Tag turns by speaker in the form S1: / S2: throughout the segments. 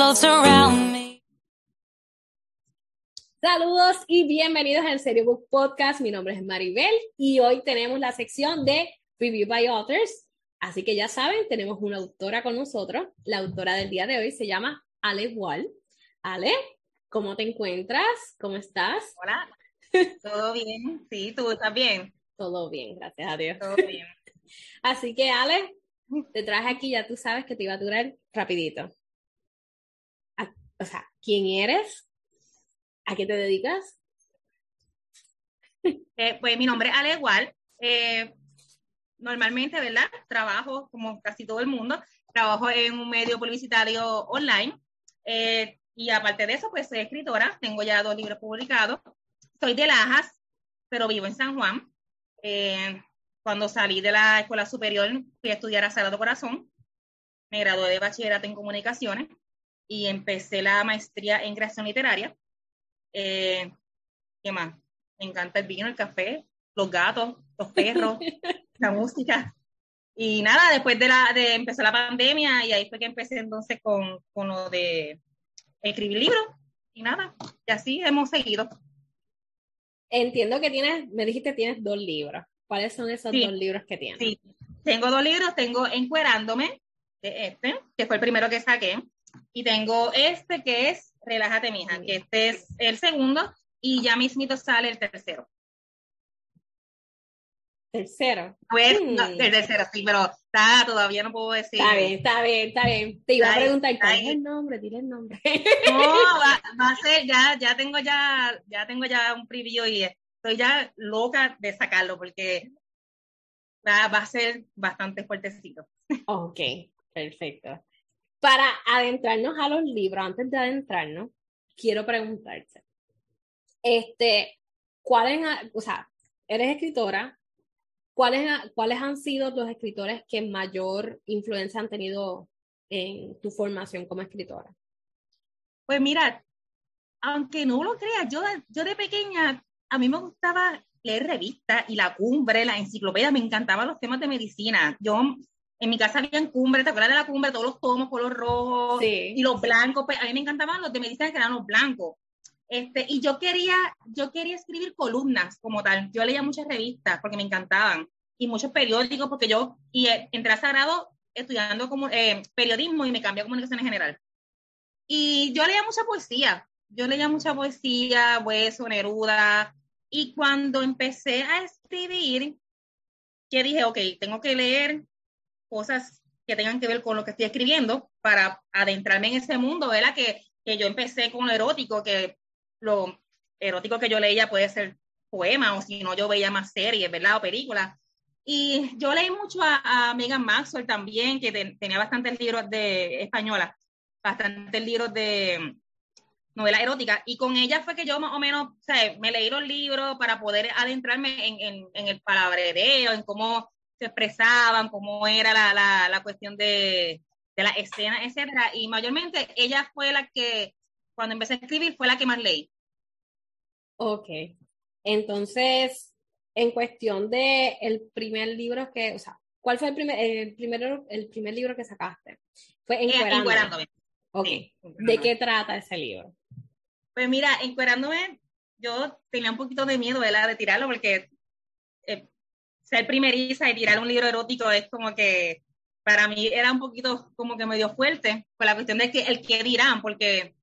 S1: Around me.
S2: Saludos y bienvenidos al Serio Book Podcast. Mi nombre es Maribel y hoy tenemos la sección de Review by Authors. Así que ya saben, tenemos una autora con nosotros. La autora del día de hoy se llama Ale Wall. Ale, ¿cómo te encuentras? ¿Cómo estás?
S3: Hola, ¿todo bien? Sí, ¿tú estás bien?
S2: Todo bien, gracias a Dios.
S3: Todo bien.
S2: Así que Ale, te traje aquí, ya tú sabes que te iba a durar rapidito. O sea, ¿quién eres? ¿A qué te dedicas?
S3: Eh, pues mi nombre es Ale Igual. Eh, normalmente, ¿verdad? Trabajo, como casi todo el mundo, trabajo en un medio publicitario online. Eh, y aparte de eso, pues soy escritora. Tengo ya dos libros publicados. Soy de Lajas, pero vivo en San Juan. Cuando salí de la escuela superior, fui a estudiar a Sagrado Corazón. Me gradué de bachillerato en comunicaciones y empecé la maestría en creación literaria. Eh, ¿Qué más? Me encanta el vino, el café, los gatos, los perros, la música. Y nada, después de, la, de empezar la pandemia, y ahí fue que empecé entonces con, con lo de escribir libros. Y nada, y así hemos seguido.
S2: Entiendo que tienes, me dijiste tienes dos libros. ¿Cuáles son esos
S3: Sí.
S2: dos libros que tienes?
S3: Sí, tengo dos libros, tengo Encuerándome, de este, que fue el primero que saqué, y tengo este que es Relájate, mija, que este es el segundo, y ya mismito sale el tercero.
S2: Tercero.
S3: Pues,
S2: Hmm.
S3: no, el tercero, sí, pero está, todavía no puedo decir.
S2: Está bien, está bien, está bien. Te iba a preguntar, ¿cuál es el nombre? Dile el nombre.
S3: No, va, va a ser, ya, ya tengo ya, ya tengo ya un preview y estoy ya loca de sacarlo porque va, va a ser bastante fuertecito.
S2: Ok, perfecto. Para adentrarnos a los libros, antes de adentrarnos, quiero preguntarte, este, ¿cuáles, o sea, eres escritora, ¿cuáles, ha- cuáles han sido los escritores que mayor influencia han tenido en tu formación como escritora?
S3: Pues mira, aunque no lo creas, yo, yo de pequeña, a mí me gustaba leer revistas y la cumbre, la enciclopedia, me encantaban los temas de medicina. Yo, en mi casa había cumbre, ¿te acuerdas de la cumbre? Todos los tomos, color rojo,
S2: Sí.
S3: y los blancos, pues a mí me encantaban los de medicina que eran los blancos. Este, y yo quería, yo quería escribir columnas como tal. Yo leía muchas revistas porque me encantaban y muchos periódicos porque yo y eh, entré a Sagrado estudiando como, eh, periodismo y me cambié a comunicación en general. Y yo leía mucha poesía. Yo leía mucha poesía, Hueso, Neruda. Y cuando empecé a escribir, que dije, ok, tengo que leer cosas que tengan que ver con lo que estoy escribiendo para adentrarme en ese mundo, ¿verdad? Que, que yo empecé con lo erótico, que lo erótico que yo leía puede ser poema o si no yo veía más series, ¿verdad? O películas. Y yo leí mucho a, a Megan Maxwell también, que ten- tenía bastantes libros de española, bastantes libros de novela erótica. Y con ella fue que yo más o menos, o sea, me leí los libros para poder adentrarme en, el palabrerío, en cómo se expresaban, cómo era la, la, la cuestión de, de la escena, etcétera. Y mayormente ella fue la que, cuando empecé a escribir, fue la que más leí.
S2: Ok. Entonces, en cuestión de el primer libro que, o sea, ¿cuál fue el primer, el primero, el primer libro que sacaste? Fue
S3: Eh,
S2: Encuerándome. Ok.
S3: Sí,
S2: ¿De qué trata ese libro?
S3: Pues mira, encuerándome, yo tenía un poquito de miedo, ¿verdad? De tirarlo porque eh, ser primeriza y tirar un libro erótico es como que para mí era un poquito como que medio fuerte por la cuestión de que el que dirán, porque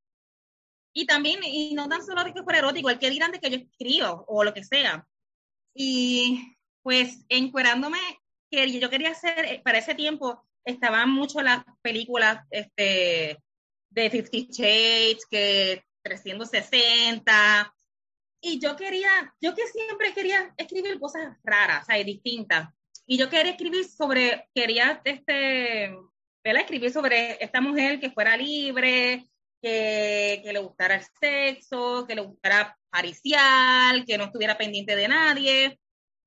S3: y también, y no tan solo de que fuera erótico, el que dirán de que yo escribo o lo que sea. Y pues encuerándome, que yo quería hacer, eh, para ese tiempo estaban mucho las películas este, de Fifty Shades, que 360, y yo quería, yo que siempre quería escribir cosas raras, o sea, distintas. Y yo quería escribir sobre, quería este, ¿verdad? escribir sobre esta mujer que fuera libre, que, que le gustara el sexo, que le gustara paricial, que no estuviera pendiente de nadie.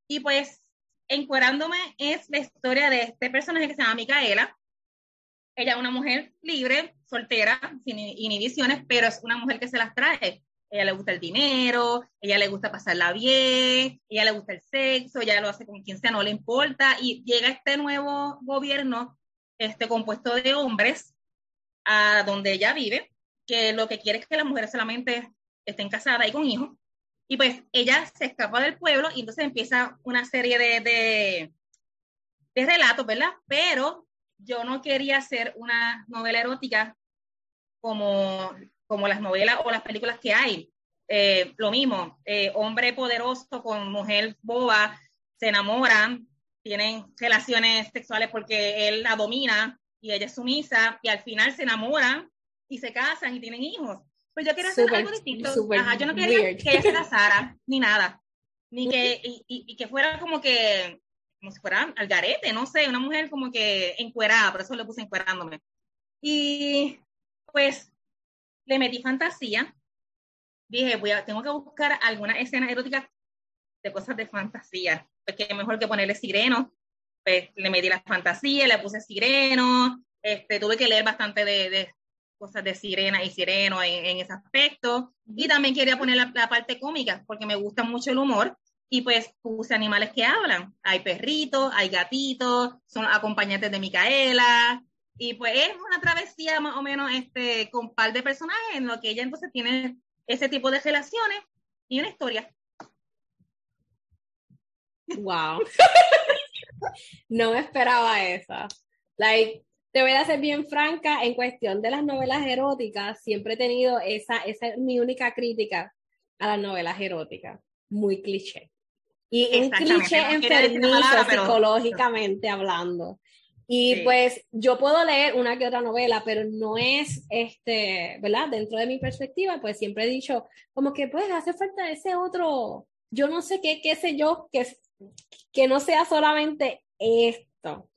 S3: Y pues, Encuerándome es la historia de este personaje que se llama Micaela. Ella es una mujer libre, soltera, sin inhibiciones, pero es una mujer que se las trae. Ella le gusta el dinero, ella le gusta pasarla bien, ella le gusta el sexo, ella lo hace con quien sea, no le importa. Y llega este nuevo gobierno este, compuesto de hombres a donde ella vive, que lo que quiere es que las mujeres solamente estén casadas y con hijos. Y pues ella se escapa del pueblo y entonces empieza una serie de, de, de relatos, ¿verdad? Pero yo no quería hacer una novela erótica como, como las novelas o las películas que hay. Eh, lo mismo, eh, hombre poderoso con mujer boba, se enamoran, tienen relaciones sexuales porque él la domina y ella es sumisa y al final se enamoran y se casan y tienen hijos. Pues yo quería hacer algo distinto. Ajá, yo no quería que ella se casara ni nada, ni que, y, y, que fuera como que, como si fuera al garete, no sé, una mujer como que encuerada, por eso le puse encuerándome. Y pues le metí fantasía. Dije, voy a, tengo que buscar alguna escena erótica de cosas de fantasía, porque es mejor que ponerle sireno. Pues le metí la fantasía, le puse sireno, este, tuve que leer bastante de, de cosas de sirena y sireno en, en ese aspecto. Y también quería poner la, la, parte cómica, porque me gusta mucho el humor. Y pues puse animales que hablan. Hay perritos, hay gatitos, son acompañantes de Micaela. Y pues es una travesía más o menos este, con un par de personajes en lo que ella entonces tiene ese tipo de relaciones y una historia.
S2: Wow. no me esperaba esa. Like, te voy a ser bien franca, en cuestión de las novelas eróticas, siempre he tenido esa, esa es mi única crítica a las novelas eróticas. Muy cliché. Y un cliché enfermizo psicológicamente hablando. Y sí. pues yo puedo leer una que otra novela, pero no es, este, ¿verdad? Dentro de mi perspectiva, pues siempre he dicho, como que pues hace falta ese otro, yo no sé qué, qué sé yo, que, que no sea solamente esto,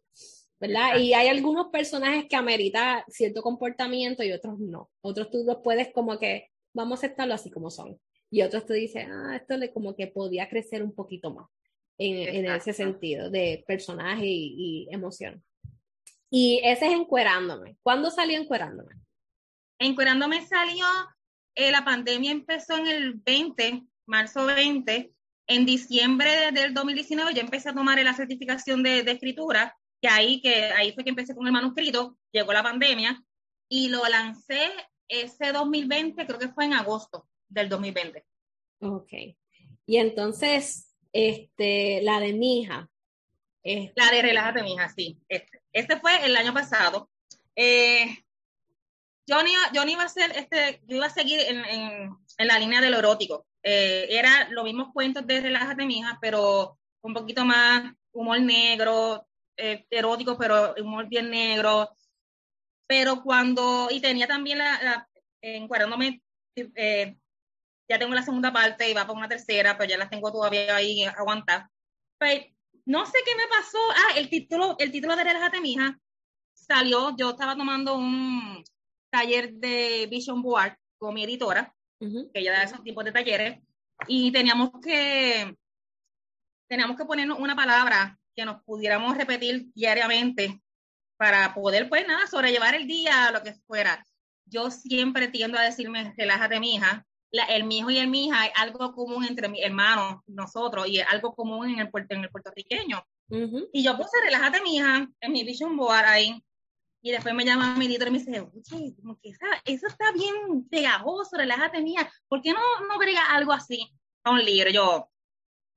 S2: ¿verdad? Exacto. Y hay algunos personajes que amerita cierto comportamiento y otros no. Otros tú los puedes como que, vamos a aceptarlo así como son. Y otros tú dices, ah, esto le como que podía crecer un poquito más en, en ese sentido de personaje y, y emoción. Y ese es Encuerándome. ¿Cuándo salió Encuerándome?
S3: Encuerándome salió, eh, la pandemia empezó en el 20, marzo 20. En diciembre del 2019 yo empecé a tomar la certificación de, de escritura, que ahí, que ahí fue que empecé con el manuscrito, llegó la pandemia y lo lancé ese 2020, creo que fue en agosto del 2020.
S2: Ok. Y entonces, este, la de mi hija.
S3: Este... La de Relájate, mi hija, sí. Este, este fue el año pasado. Yo, no iba, yo no iba a hacer, este, yo iba a seguir en, en, la línea de lo erótico. Eh, era los mismos cuentos de Relájate, mi hija, pero un poquito más humor negro, eh, erótico, pero humor bien negro. Pero cuando, y tenía también la, la encuadrándome, eh, ya tengo la segunda parte y va para una tercera, pero ya las tengo todavía ahí aguantadas. Pues, no sé qué me pasó. Ah, el título, el título de Relájate, mija, salió. Yo estaba tomando un taller de Vision Board con mi editora, uh -huh. que ella da esos tipos de talleres, y teníamos que, teníamos que ponernos una palabra que nos pudiéramos repetir diariamente para poder, pues nada, sobrellevar el día, lo que fuera. Yo siempre tiendo a decirme, relájate, mija, la, el mijo y el mija es algo común entre mis hermanos, nosotros, y es algo común en el, en el puertorriqueño. Uh -huh. Y yo puse relájate, mija, en mi vision board ahí. Y después me llama mi editor y me dice, oye, como que esa, eso está bien pegajoso, relájate, mija. ¿Por qué no, no brega algo así a un libro? Yo,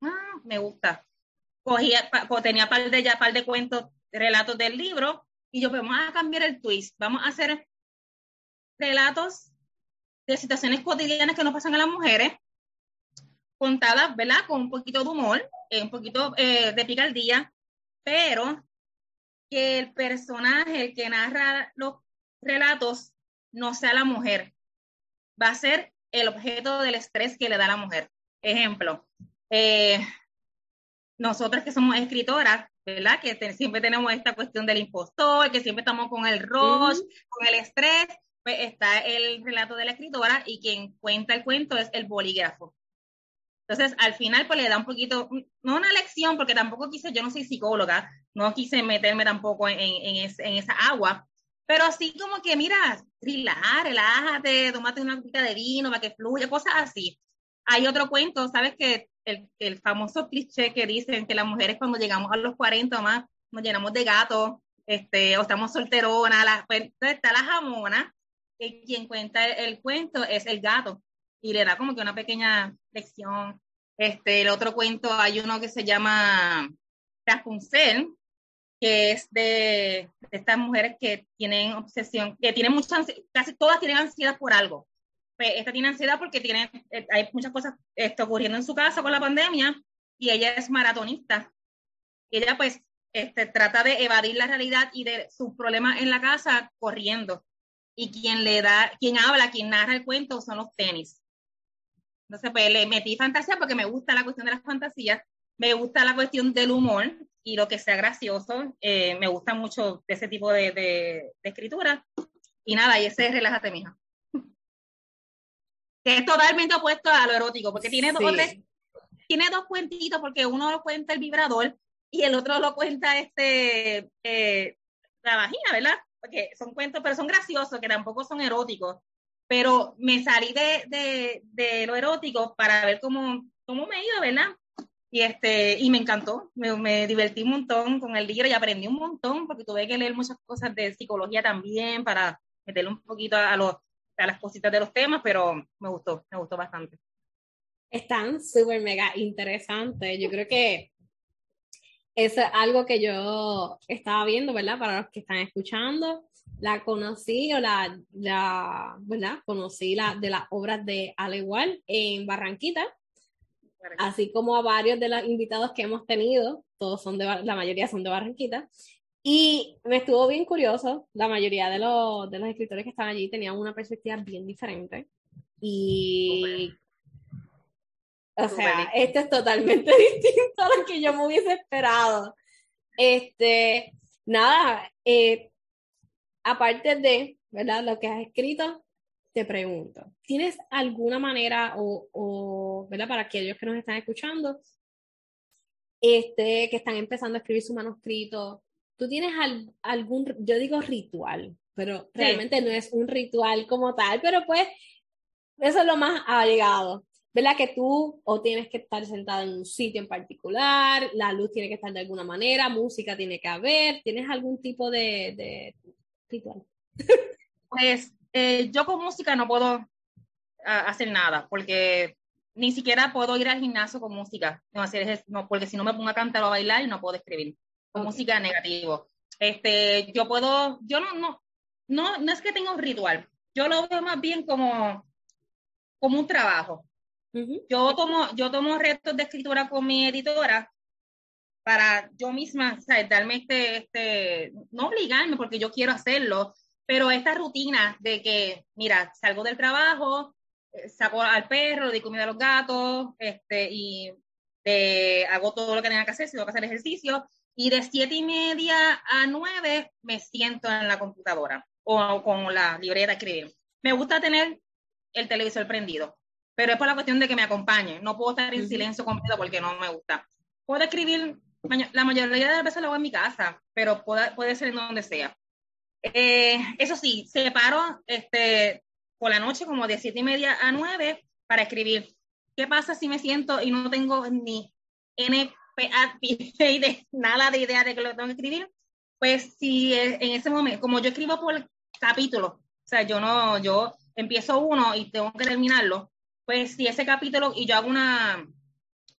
S3: ah, me gusta. Cogía, tenía par de, ya par de cuentos, relatos del libro, y yo, pues vamos a cambiar el twist. Vamos a hacer relatos de situaciones cotidianas que nos pasan a las mujeres, contadas, ¿verdad? Con un poquito de humor, eh, un poquito eh, de picardía, pero que el personaje, el que narra los relatos, no sea la mujer. Va a ser el objeto del estrés que le da la mujer. Ejemplo, eh, nosotras que somos escritoras, ¿verdad? Que siempre tenemos esta cuestión del impostor, que siempre estamos con el rush, con el estrés. Pues está el relato de la escritora y quien cuenta el cuento es el bolígrafo. Entonces, al final, pues le da un poquito, no una lección, porque tampoco quise, yo no soy psicóloga, no quise meterme tampoco en, en, en esa agua, pero así como que, mira, relaja, relájate, tómate una copita de vino para que fluya, cosas así. Hay otro cuento, ¿sabes? Que el, el famoso cliché que dicen que las mujeres cuando llegamos a los 40 o más nos llenamos de gatos, este, o estamos solteronas, pues, está la jamona, que quien cuenta el, cuento es el gato y le da como que una pequeña lección. Este, el otro cuento, hay uno que se llama Rapunzel, que es de, estas mujeres que tienen obsesión, que tienen mucha casi todas tienen ansiedad por algo. Pues esta tiene ansiedad porque tiene, eh, hay muchas cosas está ocurriendo en su casa con la pandemia y ella es maratonista. Y ella pues este, trata de evadir la realidad y de sus problemas en la casa corriendo. Y quien le da, quien habla, quien narra el cuento son los tenis. Entonces, pues le metí fantasía porque me gusta la cuestión de las fantasías, me gusta la cuestión del humor y lo que sea gracioso. Eh, me gusta mucho ese tipo de, de, escritura. Y nada, y ese es Relájate, mija. que es totalmente opuesto a lo erótico, porque tiene dos, tiene dos cuentitos, porque uno lo cuenta el vibrador y el otro lo cuenta este eh, la vagina, ¿verdad? Porque son cuentos, pero son graciosos, que tampoco son eróticos. Pero me salí de, de, de lo erótico para ver cómo, cómo me iba, ¿verdad? Y, este, y me encantó, me, divertí un montón con el libro y aprendí un montón porque tuve que leer muchas cosas de psicología también para meterle un poquito a, los, a las cositas de los temas, pero me gustó, me gustó bastante.
S2: Están súper mega interesantes. Yo creo que es algo que yo estaba viendo, ¿verdad? Para los que están escuchando, la conocí o la, la ¿verdad? Conocí la, de las obras de Alegual en Barranquita. Así como a varios de los invitados que hemos tenido, todos son de, la mayoría son de Barranquita, y me estuvo bien curioso, la mayoría de los, de los escritores que estaban allí tenían una perspectiva bien diferente, y... O sea, esto es totalmente distinto a lo que yo me hubiese esperado. Este, nada, eh, aparte de, ¿verdad? Lo que has escrito, te pregunto, ¿tienes alguna manera o, ¿verdad? Para aquellos que nos están escuchando, este, que están empezando a escribir su manuscrito, ¿tú tienes algún, yo digo ritual, pero realmente no es un ritual como tal, pero pues eso es lo más allegado. ¿Verdad? Que tú o tienes que estar sentada en un sitio en particular, la luz tiene que estar de alguna manera, música tiene que haber, ¿tienes algún tipo de, de ritual?
S3: Pues eh, yo con música no puedo hacer nada, porque ni siquiera puedo ir al gimnasio con música, no hacer no, porque si no me pongo a cantar o a bailar no puedo escribir. Con música negativo. Este, yo puedo, yo no, no, no, no es que tenga un ritual, yo lo veo más bien como, como un trabajo. Yo tomo, yo tomo retos de escritura con mi editora para yo misma, o darme este, este, no obligarme porque yo quiero hacerlo, pero esta rutina de que, mira, salgo del trabajo, eh, saco al perro, doy comida a los gatos, este, y hago todo lo que tenga que hacer, si tengo que hacer ejercicio, y de siete y media a nueve me siento en la computadora o con la libreta a escribir. Me gusta tener el televisor prendido, pero es por la cuestión de que me acompañe. No puedo estar en silencio completo porque no me gusta. Puedo escribir, la mayoría de las veces lo hago en mi casa, pero puede, puede ser en donde sea. Eh, eso sí, separo este, por la noche como de siete y media a nueve para escribir. ¿Qué pasa si me siento y no tengo ni NPA, de, nada de idea de que lo tengo que escribir? Pues si en ese momento, como yo escribo por capítulo, o sea, yo no, yo empiezo uno y tengo que terminarlo, pues si ese capítulo y yo hago una,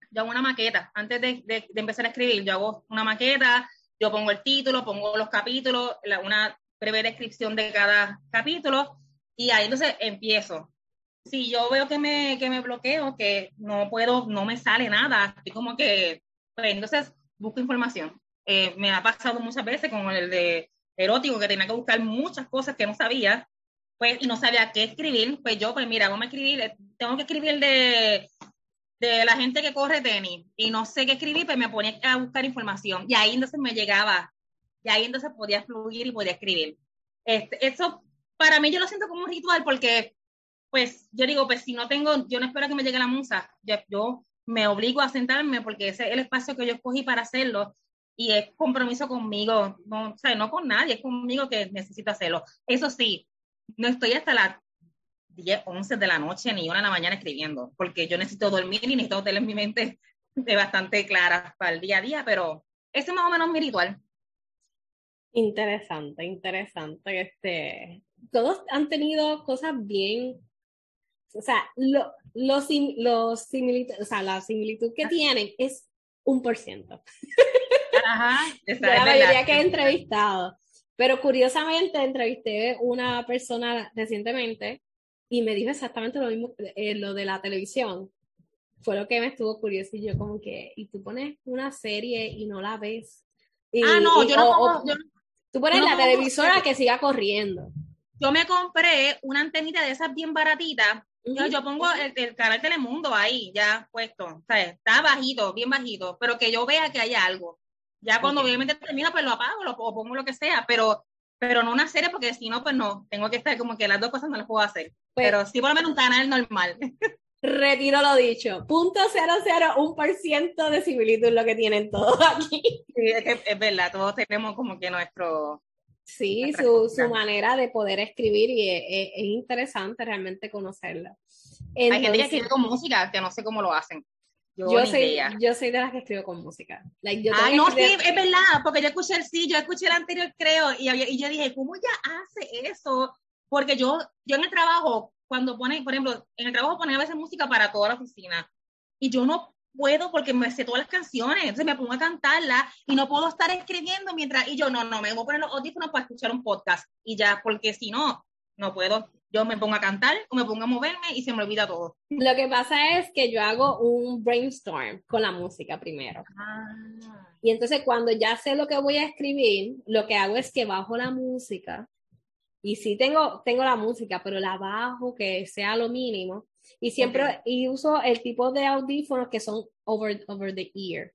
S3: yo hago una maqueta, antes de, de, de empezar a escribir, yo hago una maqueta, yo pongo el título, pongo los capítulos, la, una breve descripción de cada capítulo y ahí entonces empiezo. Si yo veo que me, que me bloqueo, que no puedo, no me sale nada, estoy como que, pues entonces busco información. Eh, me ha pasado muchas veces con el de erótico, que tenía que buscar muchas cosas que no sabía, pues, y no sabía qué escribir, pues yo, pues mira, vamos a escribir, tengo que escribir de de la gente que corre tenis y no sé qué escribir, pues me ponía a buscar información y ahí entonces me llegaba, y ahí entonces podía fluir y podía escribir. Este, eso para mí yo lo siento como un ritual porque, pues, yo digo, pues si no tengo, yo no espero que me llegue la musa, yo, me obligo a sentarme porque ese es el espacio que yo escogí para hacerlo y es compromiso conmigo, no, o no con nadie, es conmigo que necesito hacerlo. Eso sí, no estoy hasta las 10, 11 de la noche ni una de la mañana escribiendo, porque yo necesito dormir y necesito tener mi mente bastante clara para el día a día, pero ese es más o menos mi ritual.
S2: Interesante, interesante. Este, todos han tenido cosas bien, o sea, lo, los, los similitud, o sea, la similitud que tienen es un por ciento.
S3: Ajá,
S2: la mayoría que he entrevistado. Pero curiosamente entrevisté una persona recientemente y me dijo exactamente lo mismo, eh, lo de la televisión. Fue lo que me estuvo curioso y yo como que, y tú pones una serie y no la ves.
S3: ah, no, yo, no
S2: Tú pones la televisora que siga corriendo.
S3: Yo me compré una antenita de esas bien baratitas. yo, pongo el, canal Telemundo ahí ya puesto. O sea, está bajito, bien bajito, pero que yo vea que hay algo. Ya cuando obviamente termina, pues lo apago lo, o pongo lo que sea, pero, pero no una serie, porque si no, pues no, tengo que estar como que las dos cosas no las puedo hacer. Pues pero sí por lo menos un canal normal.
S2: Retiro lo dicho. Punto cero cero, un por ciento de similitud lo que tienen todos aquí.
S3: Sí, es que es verdad, todos tenemos como que nuestro...
S2: Sí, su, su, manera de poder escribir y es, interesante realmente conocerla.
S3: Hay gente que escribe con música, que no sé cómo lo hacen.
S2: Yo, soy, yo soy de las que escribo con música.
S3: Like, Ay, no, sí, es verdad, porque yo escuché el sí, yo escuché el anterior, creo, y, y yo dije, ¿cómo ella hace eso? Porque yo, yo en el trabajo, cuando pone, por ejemplo, en el trabajo pone a veces música para toda la oficina, y yo no puedo porque me sé todas las canciones, entonces me pongo a cantarla y no puedo estar escribiendo mientras, y yo no, no, me voy a poner los audífonos para escuchar un podcast, y ya, porque si no, no puedo yo me pongo a cantar o me pongo a moverme y se me olvida todo.
S2: Lo que pasa es que yo hago un brainstorm con la música primero.
S3: Ah.
S2: Y entonces cuando ya sé lo que voy a escribir, lo que hago es que bajo la música. Y sí tengo, tengo la música, pero la bajo que sea lo mínimo. Y siempre y uso el tipo de audífonos que son over, over the ear.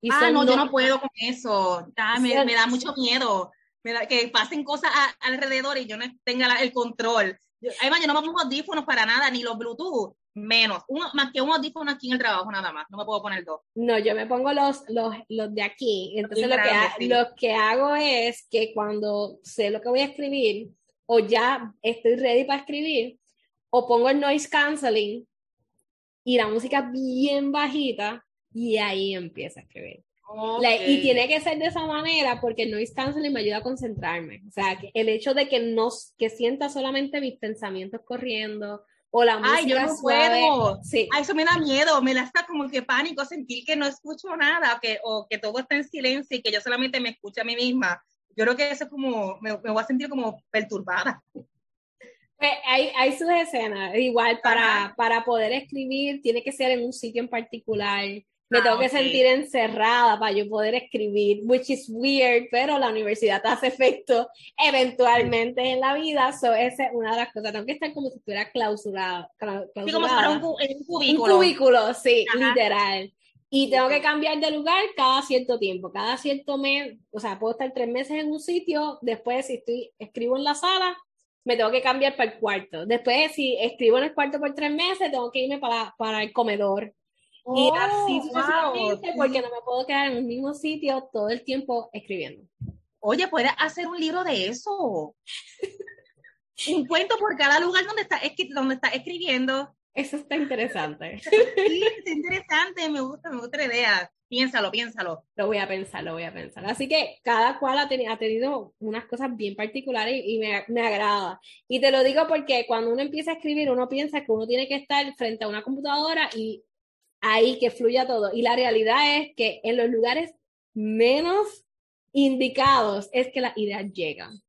S3: Y ah, no, yo no puedo con eso. me, me, da mucho miedo. Me da, que pasen cosas alrededor y yo no tenga el control. Además, yo no me pongo audífonos para nada, ni los Bluetooth, menos. más que un audífono aquí en el trabajo, nada más. No me puedo poner dos.
S2: No, yo me pongo los, los, los de aquí. Entonces, lo, que lo que hago es que cuando sé lo que voy a escribir, o ya estoy ready para escribir, o pongo el noise canceling y la música bien bajita, y ahí empiezo a escribir y tiene que ser de esa manera porque el noise canceling me ayuda a concentrarme. O sea, que el hecho de que no que sienta solamente mis pensamientos corriendo o la música
S3: Ay, yo no
S2: suave,
S3: puedo. Sí. Ay, eso me da miedo, me da hasta como que pánico sentir que no escucho nada que, o que todo está en silencio y que yo solamente me escucho a mí misma. Yo creo que eso es como, me, me voy a sentir como perturbada.
S2: Pues hay, hay sus escenas, igual para, para poder escribir tiene que ser en un sitio en particular me tengo ah, que sentir encerrada para yo poder escribir, which is weird, pero la universidad hace efecto eventualmente en la vida, so esa es una de las cosas, tengo que estar como si estuviera clausurada.
S3: Sí, como si fuera un, cubículo.
S2: Un cubículo, sí, literal. Y tengo que cambiar de lugar cada cierto tiempo, cada cierto mes, o sea, puedo estar tres meses en un sitio, después si estoy, escribo en la sala, me tengo que cambiar para el cuarto. Después, si escribo en el cuarto por tres meses, tengo que irme para, para el comedor y así oh, porque no me puedo quedar en el mismo sitio todo el tiempo escribiendo.
S3: Oye, puedes hacer un libro de eso. un cuento por cada lugar donde está, donde está escribiendo.
S2: Eso está interesante.
S3: sí, está interesante, me gusta, me gusta la idea. Piénsalo, piénsalo.
S2: Lo voy a pensar, lo voy a pensar. Así que cada cual ha, ha tenido unas cosas bien particulares y, me, me, agrada. Y te lo digo porque cuando uno empieza a escribir, uno piensa que uno tiene que estar frente a una computadora y ahí que fluya todo. Y la realidad es que en los lugares menos indicados es que las ideas llegan.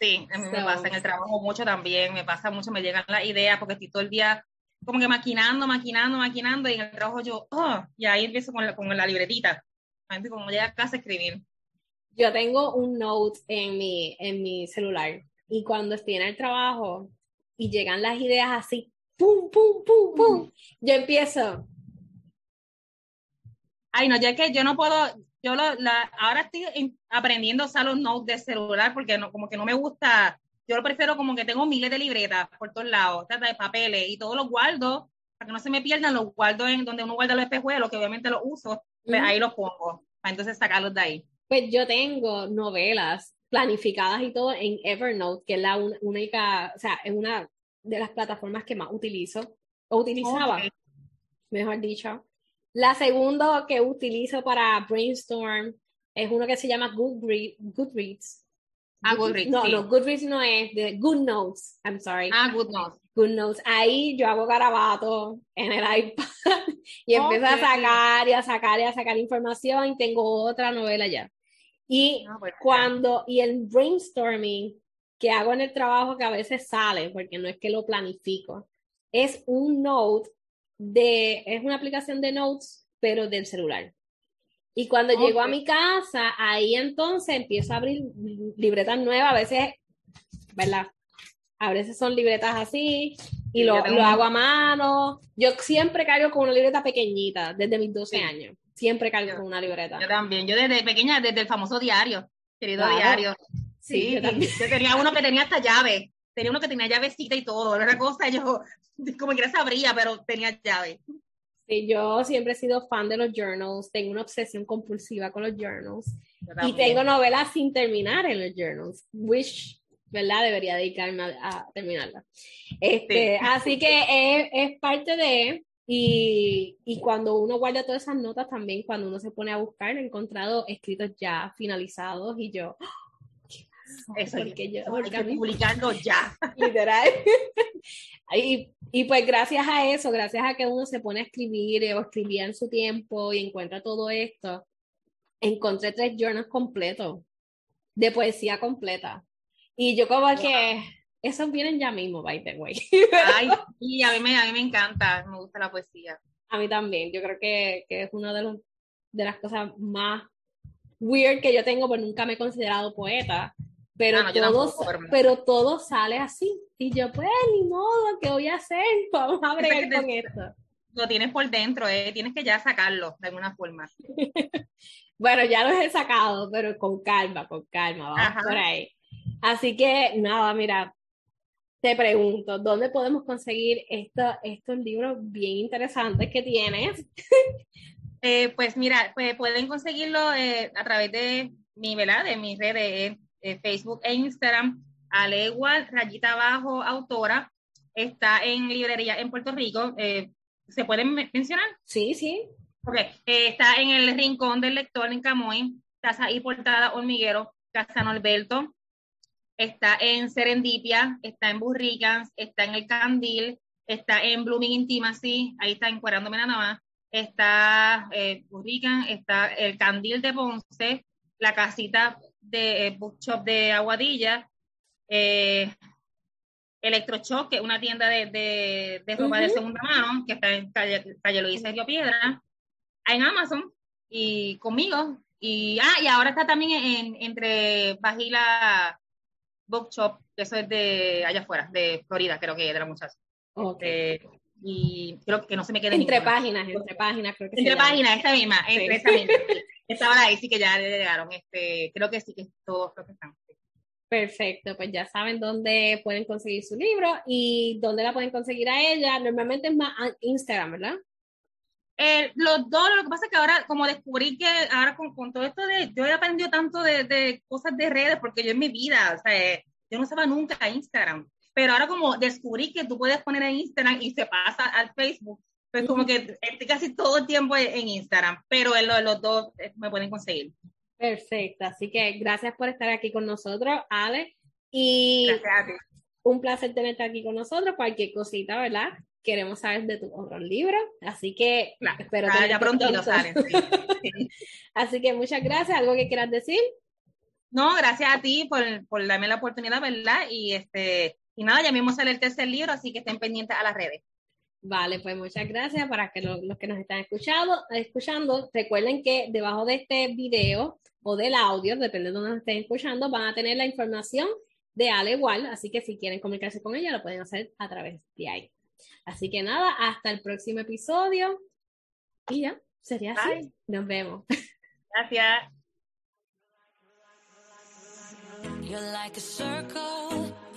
S3: Sí, a mí me pasa en el trabajo mucho también, me pasa mucho, me llegan las ideas porque estoy todo el día como que maquinando, maquinando, maquinando y en el trabajo yo, oh, y ahí empiezo con la, con la libretita. Antes como llega a casa a escribir.
S2: Yo tengo un note en mi, en mi celular y cuando estoy en el trabajo y llegan las ideas así, pum, pum, pum, pum, yo empiezo,
S3: Ay, no, ya que yo no puedo, yo lo, la, ahora estoy en- aprendiendo a usar los notes de celular porque no, como que no me gusta, yo lo prefiero como que tengo miles de libretas por todos lados, trata de papeles y todos los guardo, para que no se me pierdan, los guardo en donde uno guarda los espejuelos, que obviamente los uso, pues ahí los pongo, para entonces sacarlos de ahí.
S2: Pues yo tengo novelas planificadas y todo en Evernote, que es la un- única, o sea, es una de las plataformas que más utilizo, o utilizaba, mejor dicho. La segunda que utilizo para brainstorm es uno que se llama Goodreads. Goodreads.
S3: Ah, Goodreads,
S2: No,
S3: sí.
S2: no, Goodreads no es, de Good Notes, I'm sorry.
S3: Ah, good notes.
S2: Good Notes. Ahí yo hago garabato en el iPad y empiezo a sacar y a sacar y a sacar información y tengo otra novela ya. Y
S3: Ah,
S2: cuando, y el brainstorming que hago en el trabajo que a veces sale, porque no es que lo planifico, es un note de, es una aplicación de notes, pero del celular. Y cuando llego a mi casa, ahí entonces empiezo a abrir libretas nuevas, a veces, ¿verdad? A veces son libretas así, y lo, lo hago a mano. Yo siempre cargo con una libreta pequeñita, desde mis 12
S3: Sí.
S2: años. Siempre cargo
S3: Yo-
S2: con una libreta.
S3: Yo también, yo desde pequeña, desde el famoso diario, querido
S2: Claro.
S3: diario.
S2: Sí,
S3: Sí,
S2: yo
S3: yo tenía uno que tenía hasta llave, tenía uno que tenía llavecita y todo, era una cosa, yo como que sabría, pero tenía llave.
S2: Sí, yo siempre he sido fan de los journals, tengo una obsesión compulsiva con los journals y tengo novelas sin terminar en los journals, which, ¿verdad? Debería dedicarme a, a terminarla. Este,
S3: Sí.
S2: Así que es, es parte de, y, y cuando uno guarda todas esas notas también, cuando uno se pone a buscar, he encontrado escritos ya finalizados y yo, ¡ah!
S3: Eso,
S2: Porque yo, porque
S3: publicarlo ya.
S2: literal. y, y pues gracias a eso, gracias a que uno se pone a escribir eh, o escribía en su tiempo y encuentra todo esto, encontré tres journals completos de poesía completa. Y yo como que esos vienen ya mismo, by the way.
S3: Ay, y a mí, me, a mí me encanta, me gusta la poesía.
S2: a mí también, yo creo que, que es una de, los, de las cosas más weird que yo tengo, porque nunca me he considerado poeta. Pero,
S3: Ah, no,
S2: todo,
S3: pero-
S2: todo sale así. Y yo, pues, ni modo, ¿qué voy a hacer? Vamos a bregar
S3: que te-
S2: con esto.
S3: Lo tienes por dentro, eh, tienes que ya sacarlo de alguna forma.
S2: Bueno, ya los he sacado, pero con calma, con calma, vamos
S3: Ajá.
S2: por ahí. Así que, nada, mira, te pregunto, ¿dónde podemos conseguir esto- estos libros bien interesantes que tienes?
S3: Eh, pues mira, pues pueden conseguirlo eh, a través de mi, ¿verdad? De mis redes, eh, Facebook e Instagram, Alegua, rayita abajo, autora. Está en librería en Puerto Rico. eh, ¿Se pueden me- mencionar?
S2: Sí, sí.
S3: Ok, eh, está en el Rincón del Lector en Camoy, Casa y Portada Hormiguero, Casa Norberto. Está en Serendipia, está en Burricans, está en El Candil, está en Blooming Intimacy, ahí está encuadrándome nada más. Está eh, Burrican, está El Candil de Ponce, la casita de eh, Bookshop de Aguadilla, eh, Electrochoc, que es una tienda de, de, de ropa de segunda mano, que está en calle, calle Luis Sergio Piedra, en Amazon y conmigo. Y, ah, y ahora está también en, entre Bajila Bookshop, que eso es de allá afuera, de Florida, creo que es de la muchacha.
S2: Ok.
S3: Eh, y creo que no se me quede
S2: Entre
S3: ninguna.
S2: páginas, entre páginas, creo que
S3: Entre páginas, esta misma,
S2: Sí.
S3: entre esta misma. Estaban ahí, sí que ya le llegaron. Este, creo que sí que todos creo que están.
S2: Perfecto, pues ya saben dónde pueden conseguir su libro y dónde la pueden conseguir a ella. Normalmente es más a Instagram, ¿verdad?
S3: Eh, los dos, lo que pasa es que ahora, como descubrí que ahora con, con todo esto de, yo he aprendido tanto de, de cosas de redes, porque yo en mi vida, o sea, eh, yo no usaba nunca Instagram, pero ahora como descubrí que tú puedes poner en Instagram y se pasa al Facebook, pues como que estoy casi todo el tiempo en, Instagram, pero en lo- los dos eh, me pueden conseguir.
S2: Perfecto, así que gracias por estar aquí con nosotros, Ale. Y
S3: Gracias a ti.
S2: un placer tenerte aquí con nosotros. Cualquier cosita, ¿verdad? Queremos saber de tu otro libro, así que
S3: Claro,
S2: espero tenerte
S3: ya
S2: pronto.
S3: salen. sí. Sí.
S2: Así que muchas gracias. ¿Algo que quieras decir?
S3: No, gracias a ti por, por darme la oportunidad, ¿verdad? Y este y nada, ya mismo sale el tercer libro, así que estén pendientes a las redes.
S2: Vale, pues muchas gracias para que lo- los que nos están escuchando, escuchando, recuerden que debajo de este video o del audio, depende de donde nos estén escuchando, van a tener la información de Ale igual, así que si quieren comunicarse con ella, lo pueden hacer a través de ahí. Así que nada, hasta el próximo episodio y ya, Sería así. Nos vemos.
S3: Gracias.